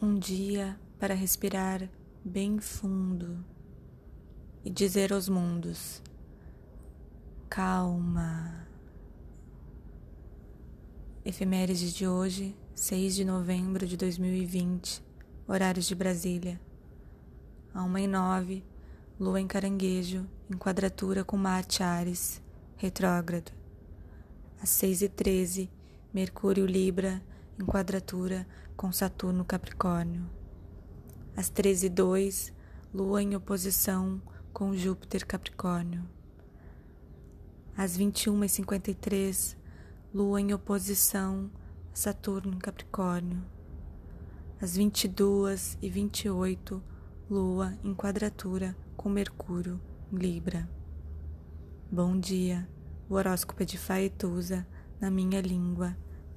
um dia para respirar bem fundo e dizer aos mundos: calma. Efemérides de hoje, 6 de novembro de 2020, horários de Brasília. A 1 e 9, Lua em Caranguejo, em quadratura com Marte Ares, retrógrado. Às 6 e 13, Mercúrio Libra, em quadratura com Saturno Capricórnio. Às 13 e 2, Lua em oposição com Júpiter Capricórnio. Às 21 e 53, Lua em oposição a Saturno Capricórnio. Às 22 e 28, Lua em quadratura com Mercúrio em Libra. Bom dia, o horóscopo é de Faetusa, na minha língua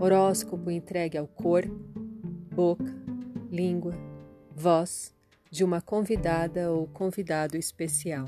Horóscopo entregue ao cor, boca, língua, voz de uma convidada ou convidado especial.